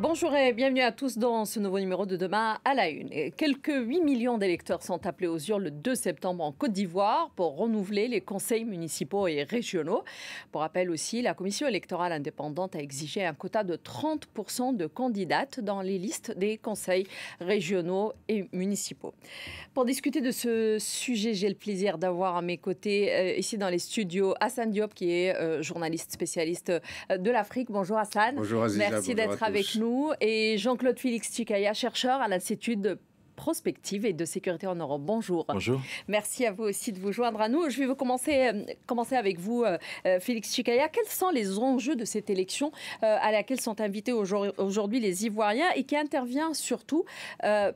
Bonjour et bienvenue à tous dans ce nouveau numéro de Demain à la Une. Quelques 8 millions d'électeurs sont appelés aux urnes le 2 septembre en Côte d'Ivoire pour renouveler les conseils municipaux et régionaux. Pour rappel aussi, la commission électorale indépendante a exigé un quota de 30% de candidates dans les listes des conseils régionaux et municipaux. Pour discuter de ce sujet, j'ai le plaisir d'avoir à mes côtés euh, ici dans les studios Hassan Diop qui est euh, journaliste spécialiste euh, de l'Afrique. Bonjour Hassan. Bonjour Aziza, Merci d'être avec tous. Nous et Jean-Claude Félix Chikaya, chercheur à l'Institut de prospective et de sécurité en Europe. Bonjour. Bonjour. Merci à vous aussi de vous joindre à nous. Je vais vous commencer, euh, commencer avec vous, euh, euh, Félix Chikaya. Quels sont les enjeux de cette élection euh, à laquelle sont invités aujourd- aujourd'hui les Ivoiriens et qui intervient surtout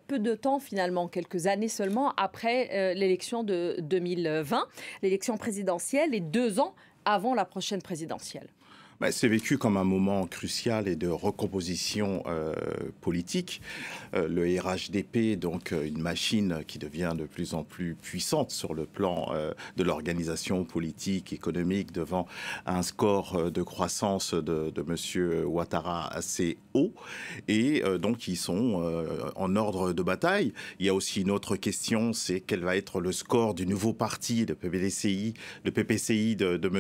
peu de temps finalement, quelques années seulement après l'élection de 2020, l'élection présidentielle et deux ans avant la prochaine présidentielle? Bah, c'est vécu comme un moment crucial et de recomposition euh, politique. Euh, le RHDP, donc euh, une machine qui devient de plus en plus puissante sur le plan euh, de l'organisation politique, économique, devant un score de croissance de, de Monsieur Ouattara assez haut. Et donc, ils sont en ordre de bataille. Il y a aussi une autre question, c'est quel va être le score du nouveau parti, le PPDCI, le PPCI de, de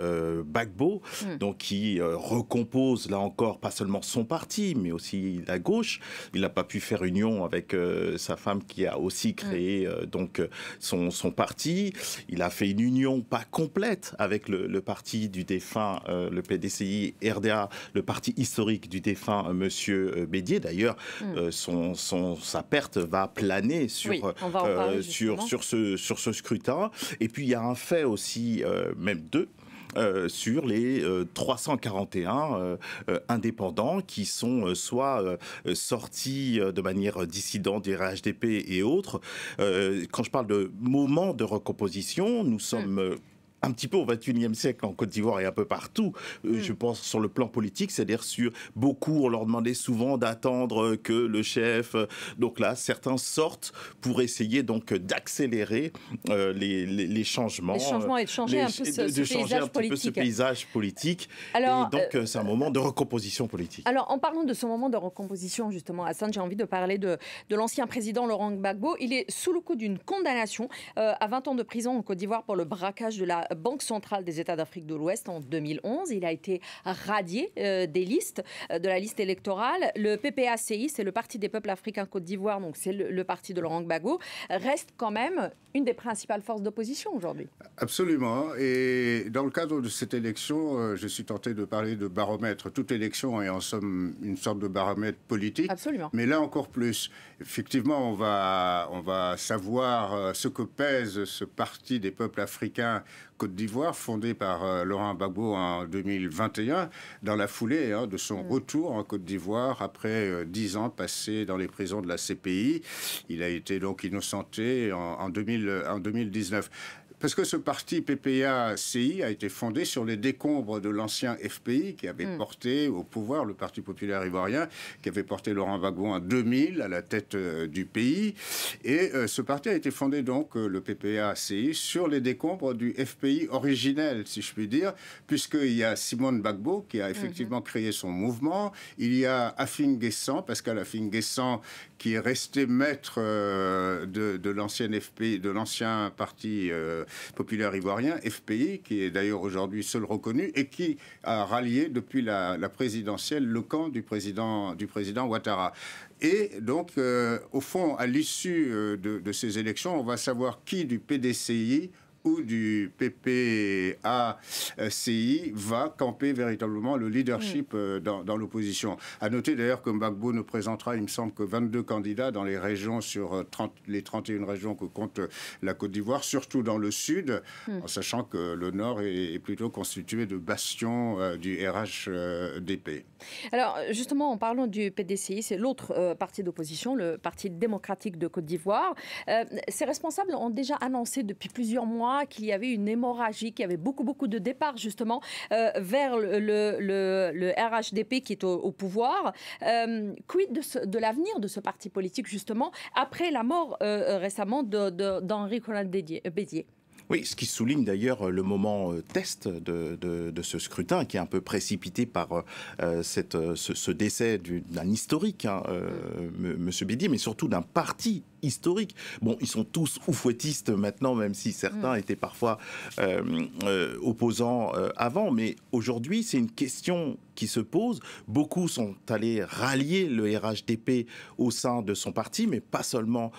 euh, Bagbo, Mm. donc qui euh, recompose là encore pas seulement son parti, mais aussi la gauche. Il n'a pas pu faire union avec euh, sa femme qui a aussi créé euh, donc son, son parti. Il a fait une union pas complète avec le, le parti du défunt, le PDCI RDA, le parti historique du défunt Monsieur Bédier. D'ailleurs, Mm. euh, son, son, sa perte va planer sur Oui, euh, sur, sur, ce, sur ce scrutin. Et puis il y a un fait aussi, euh, même deux. Euh, sur les euh, 341 euh, euh, indépendants qui sont soit sortis de manière dissidente du RHDP et autres. Quand je parle de moment de recomposition, nous sommes euh, un petit peu au 21e siècle en Côte d'Ivoire et un peu partout, euh, Mm. je pense sur le plan politique, c'est-à-dire sur beaucoup, on leur demandait souvent d'attendre que le chef, euh, donc là, certains sortent pour essayer donc d'accélérer euh, les, les, les changements. Les changements et de changer les- un peu ce, de, ce de changer paysage un petit peu ce politique. paysage politique. Alors, et donc, euh, c'est un moment de recomposition politique. Alors, en parlant de ce moment de recomposition, justement, Hassan, j'ai envie de parler de, de l'ancien président Laurent Gbagbo. Il est sous le coup d'une condamnation euh, à 20 ans de prison en Côte d'Ivoire pour le braquage de la Banque centrale des États d'Afrique de l'Ouest en 2011. Il a été radié euh, des listes, euh, de la liste électorale. Le PPACI, c'est le Parti des peuples africains Côte d'Ivoire, donc c'est le, le parti de Laurent Gbagbo, reste quand même une des principales forces d'opposition aujourd'hui. Absolument. Et dans le cadre de cette élection, euh, je suis tenté de parler de baromètre. Toute élection est en somme une sorte de baromètre politique. Absolument. Mais là encore plus, effectivement, on va, on va savoir ce que pèse ce parti des peuples africains Côte d'Ivoire, fondé par euh, Laurent Gbagbo en 2021, dans la foulée hein, de son retour en Côte d'Ivoire après euh, dix ans passés dans les prisons de la CPI. Il a été donc innocenté en, en 2000, en 2019. Parce que ce parti PPA-CI a été fondé sur les décombres de l'ancien FPI qui avait porté au pouvoir le Parti populaire ivoirien, qui avait porté Laurent Gbagbo en 2000 à la tête euh, du pays. Et euh, ce parti a été fondé donc, euh, le PPA-CI, sur les décombres du FPI originel, si je puis dire, puisqu'il y a Simone Gbagbo qui a effectivement créé son mouvement, il y a Afin Pascal Afin qui est resté maître de, de l'ancienne FPI, de l'ancien parti euh, populaire ivoirien, FPI, qui est d'ailleurs aujourd'hui seul reconnu et qui a rallié depuis la, présidentielle le camp du président, du président Ouattara. Et donc, euh, au fond, à l'issue euh, de ces élections, on va savoir qui du PDCI ou du PPACI va camper véritablement le leadership euh, dans, dans l'opposition. À noter d'ailleurs que Gbagbo ne présentera, il me semble, que 22 candidats dans les régions sur euh, 30, les 31 régions que compte la Côte d'Ivoire, surtout dans le sud, en sachant que le nord est, est plutôt constitué de bastions euh, du RHDP. Alors, justement, en parlant du PDCI, c'est l'autre euh, parti d'opposition, le Parti démocratique de Côte d'Ivoire. Euh, ces responsables ont déjà annoncé depuis plusieurs mois qu'il y avait une hémorragie, qu'il y avait beaucoup, beaucoup de départs, justement, euh, vers le, le- le- le RHDP qui est au, au pouvoir. Euh, quid de, l'avenir de ce parti politique, justement, après la mort euh, récemment de- de- d'Henri Conan Bédier Oui, ce qui souligne d'ailleurs le moment test de, ce scrutin, qui est un peu précipité par cette, ce, décès d'un historique, hein, Monsieur Bédier, mais surtout d'un parti historique. Bon, ils sont tous oufouettistes maintenant, même si certains mm. étaient parfois euh, euh, opposants euh, avant. Mais aujourd'hui, c'est une question qui se pose. Beaucoup sont allés rallier le RHDP au sein de son parti, mais pas seulement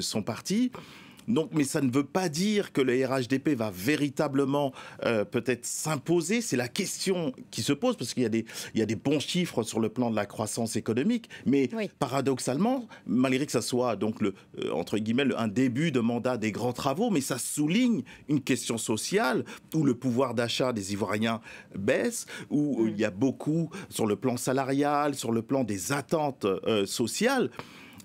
son parti. Donc, mais ça ne veut pas dire que le RHDP va véritablement euh, peut-être s'imposer. C'est la question qui se pose parce qu'il y, a des, il y a des bons chiffres sur le plan de la croissance économique, mais paradoxalement, malgré que ça soit donc le, euh, entre guillemets un début de mandat des grands travaux, mais ça souligne une question sociale où le pouvoir d'achat des Ivoiriens baisse, où mm. il y a beaucoup sur le plan salarial, sur le plan des attentes euh, sociales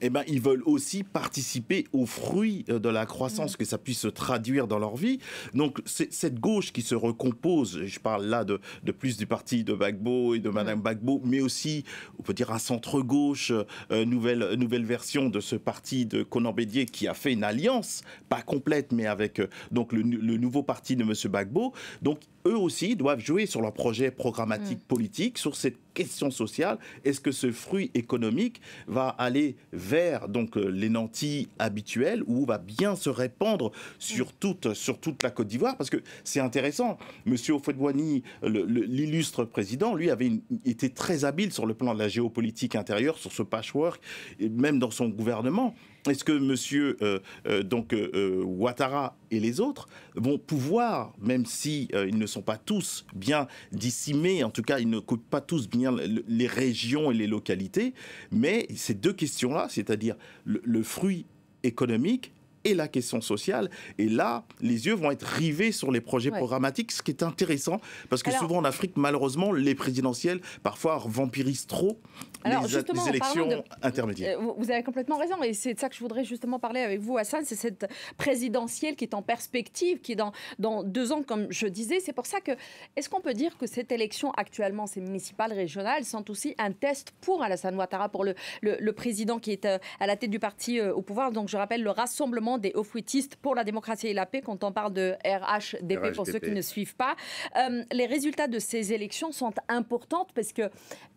eh ben, ils veulent aussi participer aux fruits euh, de la croissance, mm. que ça puisse se traduire dans leur vie. Donc, cette gauche qui se recompose, je parle là de, de plus du parti de Bagbo et de Madame mm. Bagbo, mais aussi, on peut dire, un centre-gauche, euh, nouvelle, nouvelle version de ce parti de Conan Bédier qui a fait une alliance, pas complète, mais avec euh, donc le, le, nouveau parti de Monsieur Bagbo. Donc, eux aussi doivent jouer sur leur projet programmatique mm. politique, sur cette question sociale. Est-ce que ce fruit économique va aller vers donc euh, les nantis habituels ou va bien se répandre sur mm. toute, sur toute la Côte d'Ivoire? Parce que c'est intéressant. Monsieur Ofedouani, l'illustre président, lui avait été très habile sur le plan de la géopolitique intérieure, sur ce patchwork, et même dans son gouvernement. Est-ce que Monsieur euh, euh, donc euh, Ouattara et les autres vont pouvoir, même si ils ne sont pas tous bien dissimés, en tout cas ils ne coupent pas tous bien les régions et les localités, mais ces deux questions-là, c'est-à-dire le, fruit économique et la question sociale. Et là, les yeux vont être rivés sur les projets programmatiques, ce qui est intéressant, parce que souvent en Afrique, malheureusement, les présidentielles, parfois, vampirisent trop alors, les, les élections intermédiaires. Euh, vous avez complètement raison, et c'est de ça que je voudrais justement parler avec vous, Hassan, c'est cette présidentielle qui est en perspective, qui est dans, dans deux ans, comme je disais. C'est pour ça que, est-ce qu'on peut dire que cette élection actuellement, ces municipales, régionales, sont aussi un test pour Alassane Ouattara, pour le, le, président qui est euh, à la tête du parti euh, au pouvoir? Donc, je rappelle le rassemblement des Ofuitistes pour la démocratie et la paix, quand on parle de RHDP, pour ceux qui ne suivent pas. Euh, les résultats de ces élections sont importants parce qu'il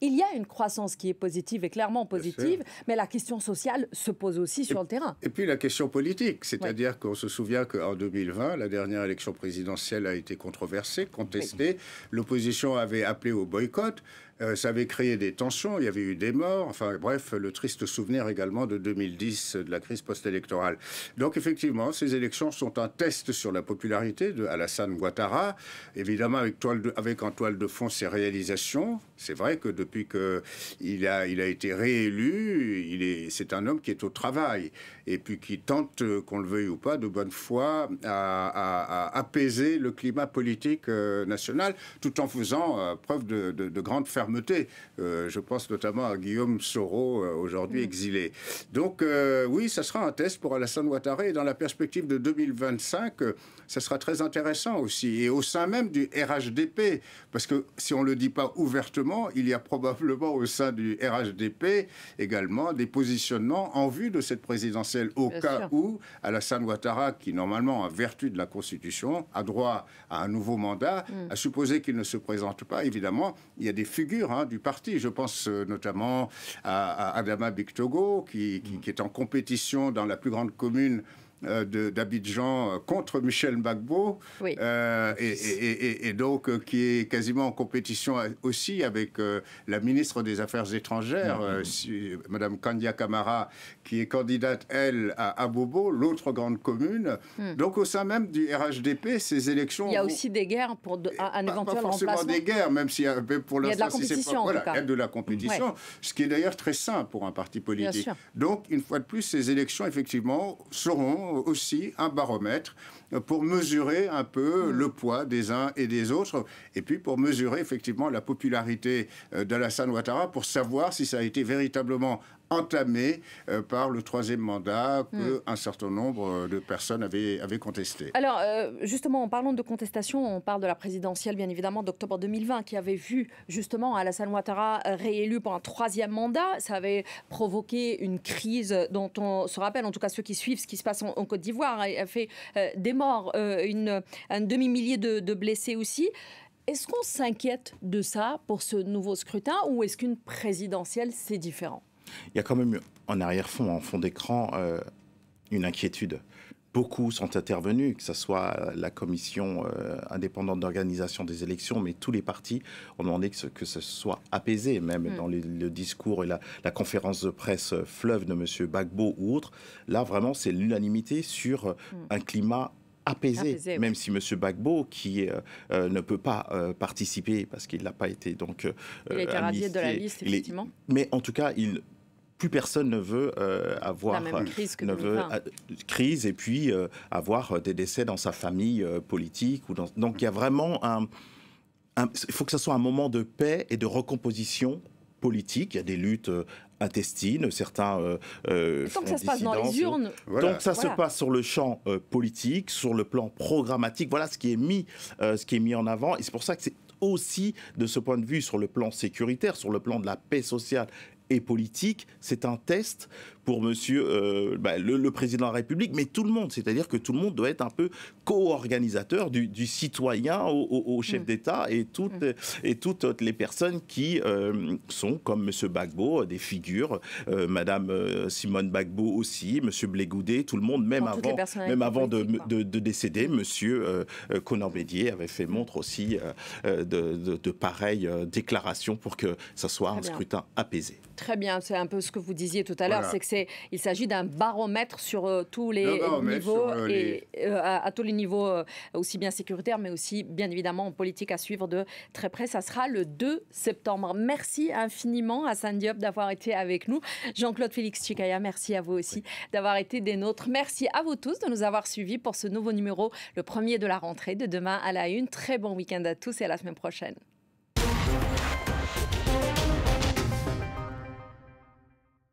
y a une croissance qui est positive et clairement positive, mais la question sociale se pose aussi sur le terrain. Et puis la question politique, c'est-à-dire qu'on se souvient qu'en 2020, la dernière élection présidentielle a été controversée, contestée. L'opposition avait appelé au boycott. Euh, ça avait créé des tensions, il y avait eu des morts, enfin bref, le triste souvenir également de 2010, de la crise post-électorale. Donc effectivement, ces élections sont un test sur la popularité de Alassane Ouattara, évidemment avec, toile avec en toile de fond ses réalisations. C'est vrai que depuis qu'il a, il a été réélu, c'est un homme qui est au travail et puis qui tente, qu'on le veuille ou pas, de bonne foi, à, apaiser le climat politique euh, national, tout en faisant euh, preuve de, de grande fermeté euh, je pense notamment à Guillaume Soro, euh, aujourd'hui exilé. Donc euh, oui, ça sera un test pour Alassane Ouattara et dans la perspective de 2025, ça sera très intéressant aussi. Et au sein même du RHDP, parce que si on ne le dit pas ouvertement, il y a probablement au sein du RHDP également des positionnements en vue de cette présidentielle au cas où Alassane Ouattara, qui normalement, en vertu de la Constitution, a droit à un nouveau mandat, mm. à supposer qu'il ne se présente pas, évidemment, il y a des figures hein, du parti. Je pense euh, notamment à, Adama Bictogo, qui, qui, est en compétition dans la plus grande commune d'Abidjan euh, contre Michel Gbagbo, euh, et, donc qui est quasiment en compétition aussi avec la ministre des Affaires étrangères, Mme Madame Kandia Kamara, qui est candidate, elle, à Abobo, l'autre grande commune. Hmm. Donc au sein même du RHDP, ces élections... Il y a aussi des guerres pour un, éventuel pas forcément des guerres, même si pour l'instant... Il y a de la compétition, voilà, il y a de la compétition, ce qui est d'ailleurs très sain pour un parti politique. Donc, une fois de plus, ces élections, effectivement, seront aussi un baromètre pour mesurer un peu mm. le poids des uns et des autres, et puis pour mesurer effectivement la popularité euh, d'Alassane Ouattara, pour savoir si ça a été véritablement entamé euh, par le troisième mandat hmm. un certain nombre de personnes avaient, avaient contesté. Alors, euh, justement, en parlant de contestation, on parle de la présidentielle, bien évidemment, d'octobre 2020, qui avait vu justement Alassane Ouattara réélu pour un troisième mandat. Ça avait provoqué une crise dont on se rappelle, en tout cas ceux qui suivent ce qui se passe en, Côte d'Ivoire, a fait euh, des morts, une, un demi-millier de, de blessés aussi. Est-ce qu'on s'inquiète de ça pour ce nouveau scrutin ou est-ce qu'une présidentielle, c'est différent? Il y a quand même en arrière-fond, en fond d'écran, euh, une inquiétude. Beaucoup sont intervenus, que ce soit la commission euh, indépendante d'organisation des élections, mais tous les partis ont demandé que ce, que ce soit apaisé, même mm. dans le discours et la, conférence de presse fleuve de M. Bagbo ou autre. Là, vraiment, c'est l'unanimité sur mm. un climat apaisé, même si M. Bagbo, qui ne peut pas participer parce qu'il n'a pas été donc. il a été radié de la liste, effectivement. mais en tout cas, il plus personne ne veut euh, avoir la crise, ne veut, euh, crise et puis euh, avoir des décès dans sa famille politique ou dans, donc il y a vraiment un, il faut que ce soit un moment de paix et de recomposition politique. Il y a des luttes intestines, certains euh, Tant que ça se passe dans les urnes. Donc ça se passe sur le champ politique, sur le plan programmatique. Voilà ce qui est mis, ce qui est mis en avant. Et c'est pour ça que c'est aussi de ce point de vue sur le plan sécuritaire, sur le plan de la paix sociale et politique, c'est un test pour monsieur euh, bah, le, président de la République, mais tout le monde. C'est-à-dire que tout le monde doit être un peu co-organisateur du, citoyen au, chef mm. d'État et toutes, mm. et toutes les personnes qui euh, sont, comme monsieur Bagbo, des figures, euh, madame Simone Bagbo aussi, monsieur Blégoudé, tout le monde, même avant, même avant de, de, décéder, monsieur Conan Bédier avait fait montre aussi de, pareilles déclarations pour que ça soit un scrutin apaisé. Très bien, c'est un peu ce que vous disiez tout à l'heure, c'est que il s'agit d'un baromètre sur euh, tous les niveaux euh, et euh, à, tous les niveaux aussi bien sécuritaires mais aussi bien évidemment en politique à suivre de très près. Ça sera le 2 septembre. Merci infiniment à San Diop d'avoir été avec nous. Jean-Claude Félix Chikaya, merci à vous aussi d'avoir été des nôtres. Merci à vous tous de nous avoir suivis pour ce nouveau numéro, le premier de la rentrée de demain à la une. Très bon week-end à tous et à la semaine prochaine.